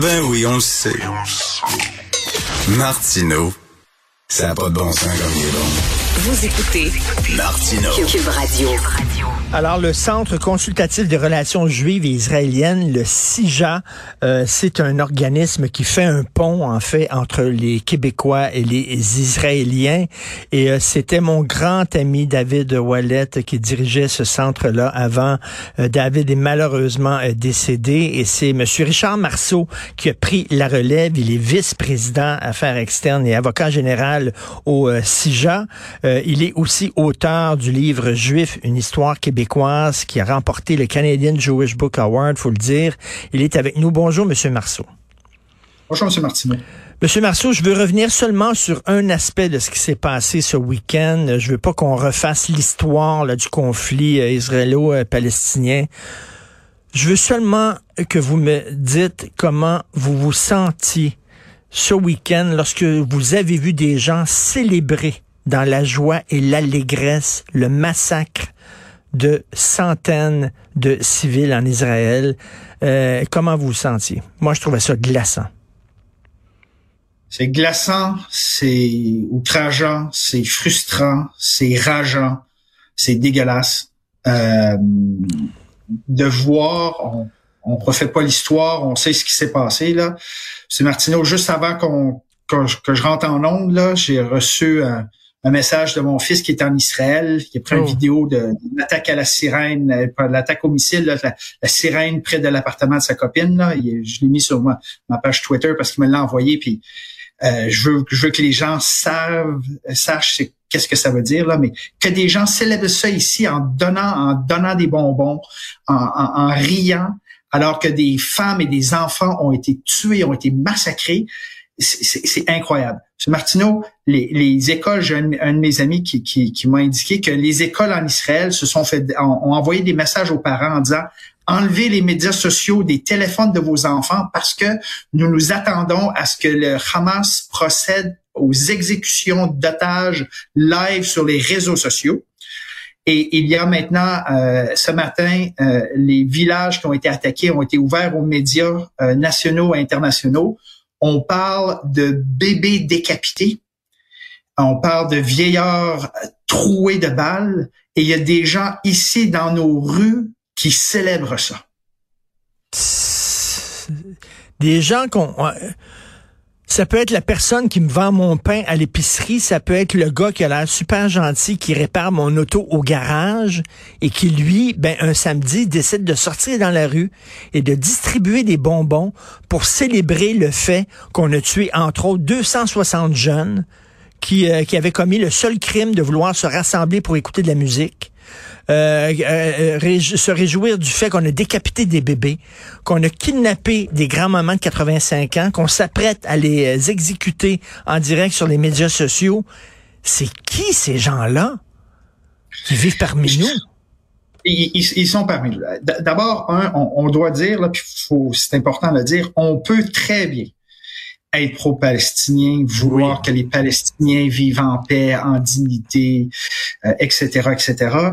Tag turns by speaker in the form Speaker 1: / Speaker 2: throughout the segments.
Speaker 1: Ben oui, on le sait. Martineau, ça n'a pas de bon sens comme il est bon.
Speaker 2: Vous écoutez
Speaker 1: Martineau.
Speaker 2: Cube Radio.
Speaker 3: Alors, le Centre consultatif des relations juives et israéliennes, le CIJA, euh, c'est un organisme qui fait un pont, en fait, entre les Québécois et les Israéliens. Et euh, c'était mon grand ami David Wallet qui dirigeait ce centre-là avant. Euh, David est malheureusement décédé et c'est M. Richard Marceau qui a pris la relève. Il est vice-président affaires externes et avocat général au CIJA. Il est aussi auteur du livre Juif, une histoire québécoise québécoise qui a remporté le Canadian Jewish Book Award, faut le dire. Il est avec nous. Bonjour, Monsieur Marceau.
Speaker 4: Bonjour, M. Martineau.
Speaker 3: Monsieur Marceau, je veux revenir seulement sur un aspect de ce qui s'est passé ce week-end. Je veux pas qu'on refasse l'histoire du conflit euh, israélo-palestinien. Je veux seulement que vous me dites comment vous vous sentiez ce week-end lorsque vous avez vu des gens célébrer dans la joie et l'allégresse le massacre de centaines de civils en Israël. Euh, comment vous vous sentiez? Moi, je trouvais ça glaçant.
Speaker 4: C'est glaçant, c'est outrageant, c'est frustrant, c'est rageant, c'est dégueulasse. Euh, de voir, on, on refait pas l'histoire, on sait ce qui s'est passé là. C'est Martineau, juste avant qu'on que, je rentre en onde là, j'ai reçu un, un message de mon fils qui est en Israël, qui a pris une oh. vidéo d'une attaque à la sirène, euh, l'attaque au missile, la, sirène près de l'appartement de sa copine. Là. je l'ai mis sur ma, ma page Twitter parce qu'il me l'a envoyé. Puis euh, je, veux, je veux que les gens savent, sachent qu'est-ce que ça veut dire là, mais que des gens célèbrent ça ici en donnant, en donnant des bonbons, en, en, en riant, alors que des femmes et des enfants ont été tués, ont été massacrés c'est incroyable. M. Martineau, les, les écoles, j'ai un, de mes amis qui, qui, qui m'a indiqué que les écoles en Israël se sont fait, ont, envoyé des messages aux parents en disant enlevez les médias sociaux des téléphones de vos enfants parce que nous nous attendons à ce que le Hamas procède aux exécutions d'otages live sur les réseaux sociaux. Et il y a maintenant, euh, ce matin, euh, les villages qui ont été attaqués ont été ouverts aux médias euh, nationaux et internationaux on parle de bébés décapités, on parle de vieillards troués de balles, et il y a des gens ici dans nos rues qui célèbrent ça.
Speaker 3: Des gens qu'on ça peut être la personne qui me vend mon pain à l'épicerie, ça peut être le gars qui a l'air super gentil, qui répare mon auto au garage et qui, lui, ben, un samedi, décide de sortir dans la rue et de distribuer des bonbons pour célébrer le fait qu'on a tué, entre autres, 260 jeunes qui, euh, qui avaient commis le seul crime de vouloir se rassembler pour écouter de la musique. Euh, euh, euh se réjouir du fait qu'on a décapité des bébés, qu'on a kidnappé des grands-mamans de 85 ans, qu'on s'apprête à les exécuter en direct sur les médias sociaux. C'est qui ces gens-là qui vivent parmi nous?
Speaker 4: Ils, ils, sont parmi nous. D'abord, on, on, doit dire, là, puis c'est important de le dire, on peut très bien être pro-palestinien, vouloir que les Palestiniens vivent en paix, en dignité, etc., etc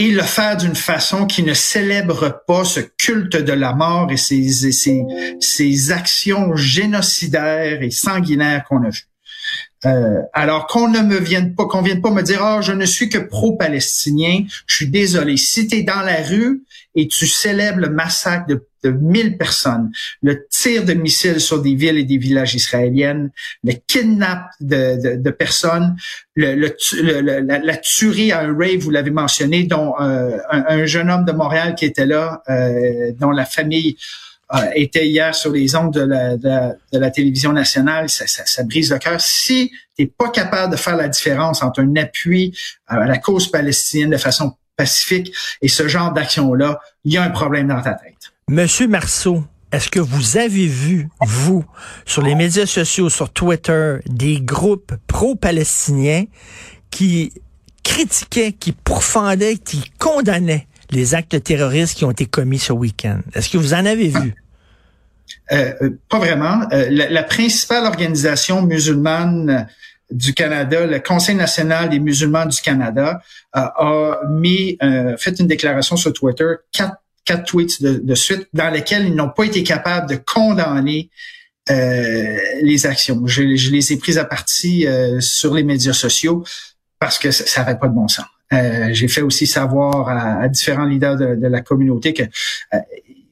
Speaker 4: et le faire d'une façon qui ne célèbre pas ce culte de la mort et ces, ces, ces actions génocidaires et sanguinaires qu'on a vues. Euh, alors qu'on ne me vienne pas, qu'on vienne pas me dire, oh, je ne suis que pro-palestinien, je suis désolé. Si tu es dans la rue et tu célèbres le massacre de, de 1000 personnes, le tir de missiles sur des villes et des villages israéliennes, le kidnap de, personnes, le, la, tuerie à un rave, vous l'avez mentionné, dont euh, un, jeune homme de Montréal qui était là, euh, dont la famille était hier sur les ondes de la, télévision nationale, ça, ça, brise le cœur. Si tu pas capable de faire la différence entre un appui à la cause palestinienne de façon pacifique et ce genre d'action-là, il y a un problème dans ta tête.
Speaker 3: Monsieur Marceau, est-ce que vous avez vu, vous, sur les médias sociaux, sur Twitter, des groupes pro-palestiniens qui critiquaient, qui pourfendaient, qui condamnaient les actes terroristes qui ont été commis ce week-end? Est-ce que vous en avez vu?
Speaker 4: Euh, euh, pas vraiment. Euh, la, principale organisation musulmane du Canada, le Conseil national des musulmans du Canada, a mis, fait une déclaration sur Twitter quatre tweets de, suite dans lesquels ils n'ont pas été capables de condamner euh, les actions. Je, les ai prises à partie euh, sur les médias sociaux parce que ça n'avait pas de bon sens. Euh, j'ai fait aussi savoir à, différents leaders de, de la communauté que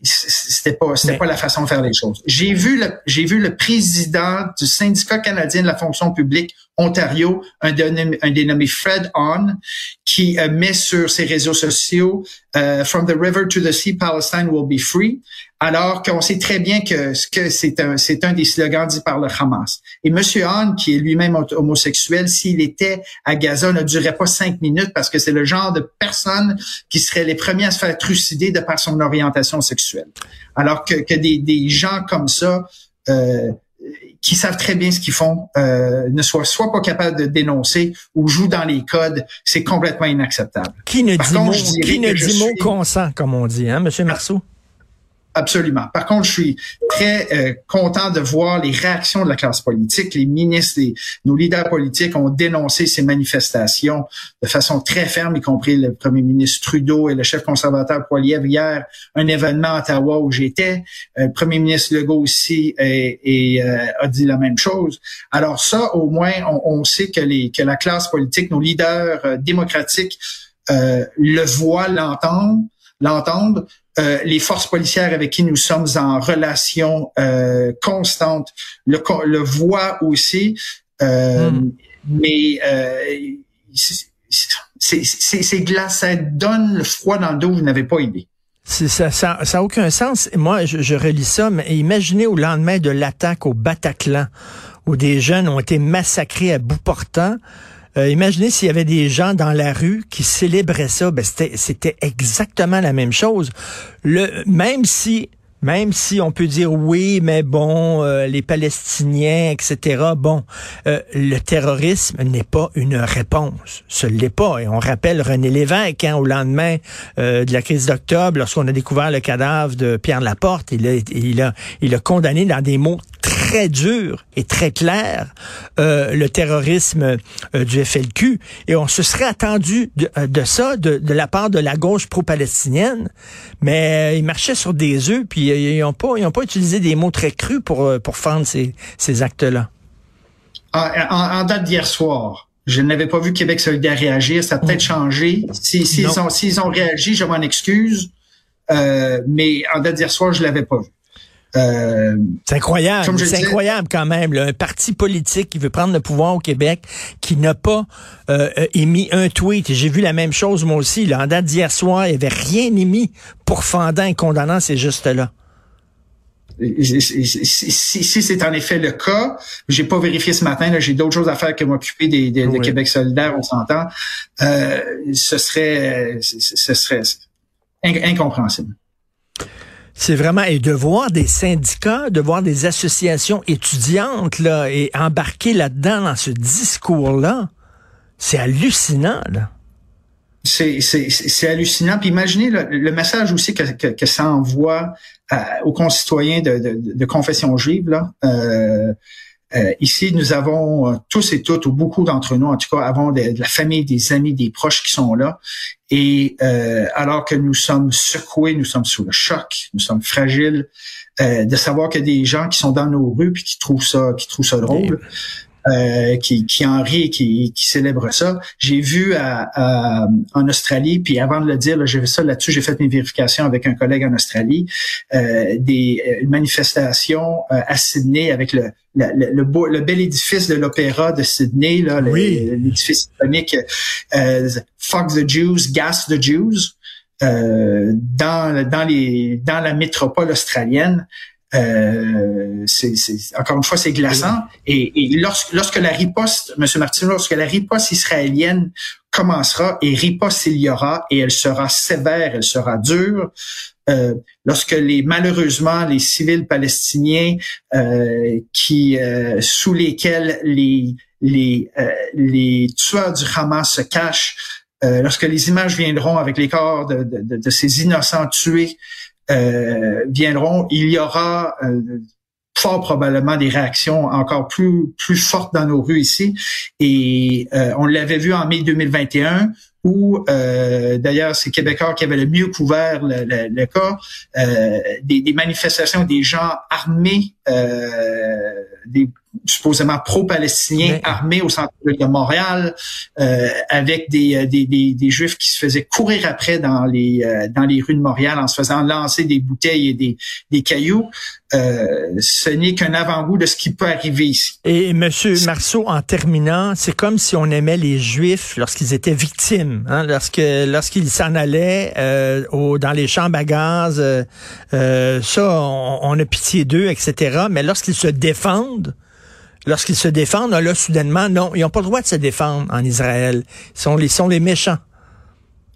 Speaker 4: c'était pas c'était pas la façon de faire les choses. J'ai vu le j'ai vu le président du syndicat canadien de la fonction publique Ontario, un, dénommé, un Fred On, qui euh, met sur ses réseaux sociaux euh, From the river to the sea, Palestine will be free alors qu'on sait très bien que que c'est un un des slogans dit par le Hamas. Et Monsieur Hahn, qui est lui-même homosexuel, s'il était à Gaza, ne durerait pas cinq minutes parce que c'est le genre de personne qui serait les premiers à se faire trucider de par son orientation sexuelle. Alors que, que des, des gens comme ça euh, qui savent très bien ce qu'ils font euh, ne soient soit pas capables de dénoncer ou jouent dans les codes, c'est complètement inacceptable.
Speaker 3: Qui ne dit mot, qui ne dit mot consent, comme on dit, hein, Monsieur Marceau?
Speaker 4: Absolument. Par contre, je suis très euh, content de voir les réactions de la classe politique. Les ministres, nos leaders politiques ont dénoncé ces manifestations de façon très ferme, y compris le premier ministre Trudeau et le chef conservateur Poiliev hier, un événement à Ottawa où j'étais. Euh, le premier ministre Legault aussi et, euh, a dit la même chose. Alors ça, au moins, on, on sait que, les, que la classe politique, nos leaders démocratiques le voient, l'entendent l'entendre. Euh, les forces policières avec qui nous sommes en relation euh, constante le, le voient aussi. Euh, hmm. Mais c'est glace, ça donne le froid dans le dos, vous n'avez pas idée.
Speaker 3: Ça, ça, ça aucun sens. Moi, je, je relis ça, mais imaginez au lendemain de l'attaque au Bataclan, où des jeunes ont été massacrés à bout portant. Euh, imaginez s'il y avait des gens dans la rue qui célébraient ça, ben c'était exactement la même chose. Le, même si même si on peut dire oui, mais bon, euh, les Palestiniens, etc. Bon, euh, le terrorisme n'est pas une réponse. Ce l'est pas. Et on rappelle René Lévesque, hein, au lendemain de la crise d'octobre, lorsqu'on a découvert le cadavre de Pierre Laporte, il a, il a, il a condamné dans des mots très dur et très clair euh, le terrorisme euh, du FLQ. Et on se serait attendu de, euh, ça de, la part de la gauche pro-palestinienne, mais ils marchaient sur des œufs, puis ils n'ont pas, pas utilisé des mots très crus pour, pour fendre ces, ces actes-là.
Speaker 4: En, date d'hier soir, je n'avais pas vu Québec solidaire réagir. Ça a peut-être mm. changé. S'ils ont, ont, réagi, je m'en excuse. mais en date d'hier soir, je l'avais pas vu.
Speaker 3: Euh, c'est incroyable, c'est incroyable quand même. un parti politique qui veut prendre le pouvoir au Québec, qui n'a pas euh, euh, émis un tweet. J'ai vu la même chose moi aussi. Là, en date d'hier soir, il n'y avait rien émis pour fendant et condamnant ces gestes-là.
Speaker 4: Si, c'est en effet le cas, j'ai pas vérifié ce matin. J'ai d'autres choses à faire que m'occuper des, des de Québec solidaire, on s'entend. ce serait, ce serait incompréhensible.
Speaker 3: C'est vraiment et de voir des syndicats, de voir des associations étudiantes là et embarquer là-dedans dans ce discours-là, c'est hallucinant. Là.
Speaker 4: C'est, hallucinant. Puis imaginez le, message aussi que, ça envoie aux concitoyens de confession juive. Là. Euh, euh, ici, nous avons euh, tous et toutes, ou beaucoup d'entre nous, en tout cas, avons de, la famille, des amis, des proches qui sont là. Et euh, alors que nous sommes secoués, nous sommes sous le choc, nous sommes fragiles, de savoir que des gens qui sont dans nos rues puis qui trouvent ça, qui trouvent ça drôle, euh, qui, qui en rit et qui, qui célèbre ça. J'ai vu à, en Australie, puis avant de le dire, j'ai vu ça là-dessus, j'ai fait mes vérifications avec un collègue en Australie, euh, des euh, manifestations euh, à Sydney avec le, le, le, beau, le bel édifice de l'opéra de Sydney, là, l'édifice iconique euh, Fuck the Jews, Gas the Jews. Euh, dans, dans, les, dans la métropole australienne. Euh, c'est, encore une fois, c'est glaçant. Et, et lorsque, lorsque la riposte, M. Martin, lorsque la riposte israélienne commencera, et riposte il y aura, et elle sera sévère, elle sera dure, euh, lorsque les malheureusement les civils palestiniens euh, qui euh, sous lesquels les les euh, les tueurs du Hamas se cachent, lorsque les images viendront avec les corps de, de, de ces innocents tués euh, viendront, il y aura euh, fort probablement des réactions encore plus plus fortes dans nos rues ici. Et euh, on l'avait vu en mai 2021 où euh, d'ailleurs c'est Québécois qui avait le mieux couvert le, le, cas, euh, des, des, manifestations des gens armés, euh, des supposément pro-palestiniens armés au centre de Montréal, euh, avec des, euh, des, des, des, juifs qui se faisaient courir après dans les euh, dans les rues de Montréal en se faisant lancer des bouteilles et des, des cailloux. Euh, ce n'est qu'un avant-goût de ce qui peut arriver ici.
Speaker 3: Et Monsieur Marceau, en terminant, c'est comme si on aimait les Juifs lorsqu'ils étaient victimes, hein, lorsqu'ils s'en allaient euh, dans les chambres à gaz, euh, ça, on, a pitié d'eux, etc. Mais lorsqu'ils se défendent, lorsqu'ils se défendent, là, soudainement, non, ils n'ont pas le droit de se défendre en Israël. Ils sont les méchants.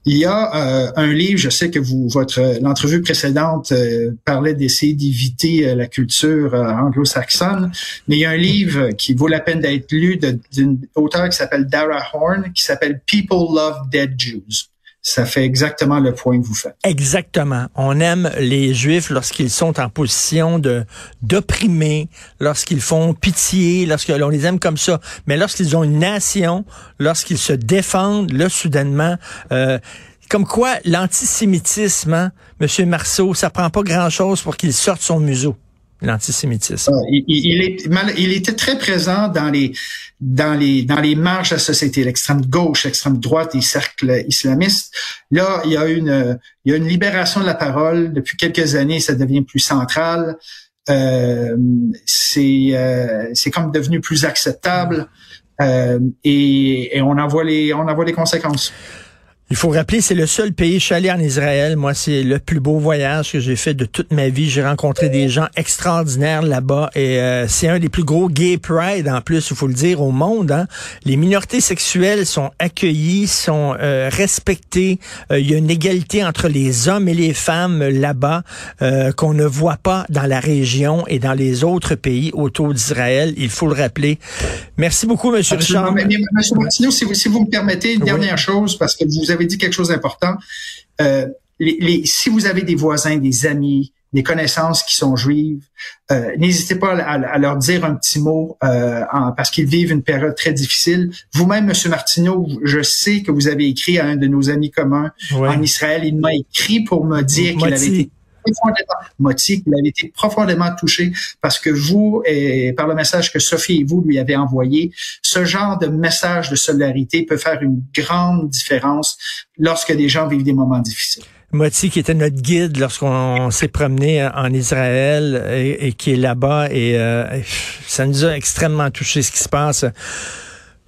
Speaker 4: Il y a euh, un livre, je sais que vous, votre l'entrevue précédente euh, parlait d'essayer d'éviter euh, la culture anglo-saxonne, mais il y a un livre qui vaut la peine d'être lu d'une auteure qui s'appelle Dara Horn, qui s'appelle People Love Dead Jews ça fait exactement le point que vous faites.
Speaker 3: Exactement. On aime les Juifs lorsqu'ils sont en position de d'opprimer, lorsqu'ils font pitié, lorsqu'on les aime comme ça. Mais lorsqu'ils ont une nation, lorsqu'ils se défendent, là, soudainement, euh, comme quoi l'antisémitisme, hein, Monsieur Marceau, ça prend pas grand-chose pour qu'il sorte son museau l'antisémitisme.
Speaker 4: Il était très présent dans les dans les dans les marges de la société, l'extrême gauche, l'extrême droite, les cercles islamistes. Là, il y a une il y a une libération de la parole depuis quelques années, ça devient plus central. Euh, c'est euh, c'est comme devenu plus acceptable euh, et, et on en voit les on en voit les conséquences.
Speaker 3: Il faut rappeler, c'est le seul pays. Je en Israël. Moi, c'est le plus beau voyage que j'ai fait de toute ma vie. J'ai rencontré des gens extraordinaires là-bas et euh, c'est un des plus gros gay pride en plus, il faut le dire, au monde. Hein. Les minorités sexuelles sont accueillies, sont euh, respectées. Euh, il y a une égalité entre les hommes et les femmes là-bas qu'on ne voit pas dans la région et dans les autres pays autour d'Israël. Il faut le rappeler. Merci beaucoup, Monsieur Richard.
Speaker 4: Mais, Martineau, si vous, si vous me permettez une dernière chose, parce que vous avez dit quelque chose d'important. Euh, les, si vous avez des voisins, des amis, des connaissances qui sont juives, euh, n'hésitez pas à, leur dire un petit mot euh, parce qu'ils vivent une période très difficile. Vous-même, Monsieur Martineau, je sais que vous avez écrit à un de nos amis communs en Israël. Il m'a écrit pour me dire qu'il avait été Moti, il avait été profondément touché parce que vous, et par le message que Sophie et vous lui avez envoyé, ce genre de message de solidarité peut faire une grande différence lorsque des gens vivent des moments difficiles.
Speaker 3: Moti, qui était notre guide lorsqu'on s'est promené en Israël et, qui est là-bas, et euh, ça nous a extrêmement touché ce qui se passe.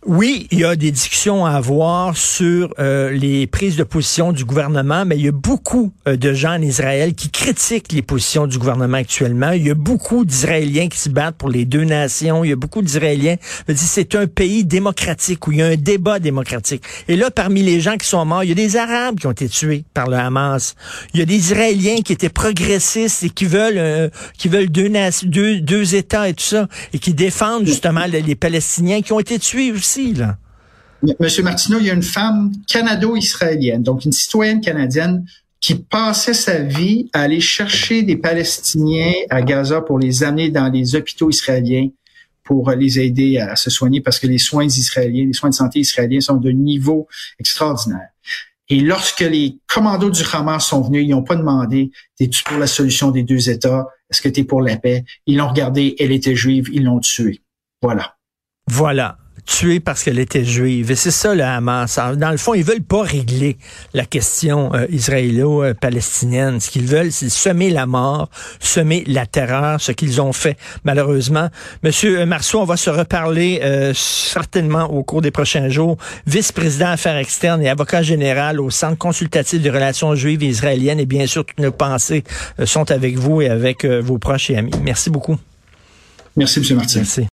Speaker 3: Oui, il y a des discussions à avoir sur euh, les prises de position du gouvernement, mais il y a beaucoup euh, de gens en Israël qui critiquent les positions du gouvernement actuellement. Il y a beaucoup d'Israéliens qui se battent pour les deux nations. Il y a beaucoup d'Israéliens. C'est un pays démocratique où il y a un débat démocratique. Et là, parmi les gens qui sont morts, il y a des Arabes qui ont été tués par le Hamas. Il y a des Israéliens qui étaient progressistes et qui veulent euh, qui veulent deux, deux, deux États et tout ça et qui défendent justement les, les Palestiniens qui ont été tués aussi
Speaker 4: Monsieur Martineau, il y a une femme canado-israélienne, donc une citoyenne canadienne qui passait sa vie à aller chercher des Palestiniens à Gaza pour les amener dans les hôpitaux israéliens pour les aider à se soigner parce que les soins israéliens, les soins de santé israéliens sont de niveau extraordinaire. Et lorsque les commandos du Hamas sont venus, ils n'ont pas demandé, es-tu pour la solution des deux États? Est-ce que tu es pour la paix? Ils l'ont regardé, elle était juive, ils l'ont tuée. Voilà.
Speaker 3: Voilà tuée parce qu'elle était juive. Et c'est ça le Hamas. Dans le fond, ils veulent pas régler la question euh, israélo-palestinienne. Ce qu'ils veulent, c'est semer la mort, semer la terreur, ce qu'ils ont fait malheureusement. Monsieur Marceau, on va se reparler euh, certainement au cours des prochains jours. Vice-président affaires externes et avocat général au Centre consultatif des relations juives et israéliennes. Et bien sûr, toutes nos pensées euh, sont avec vous et avec vos proches et amis. Merci beaucoup.
Speaker 4: Merci, M. Martin. Merci.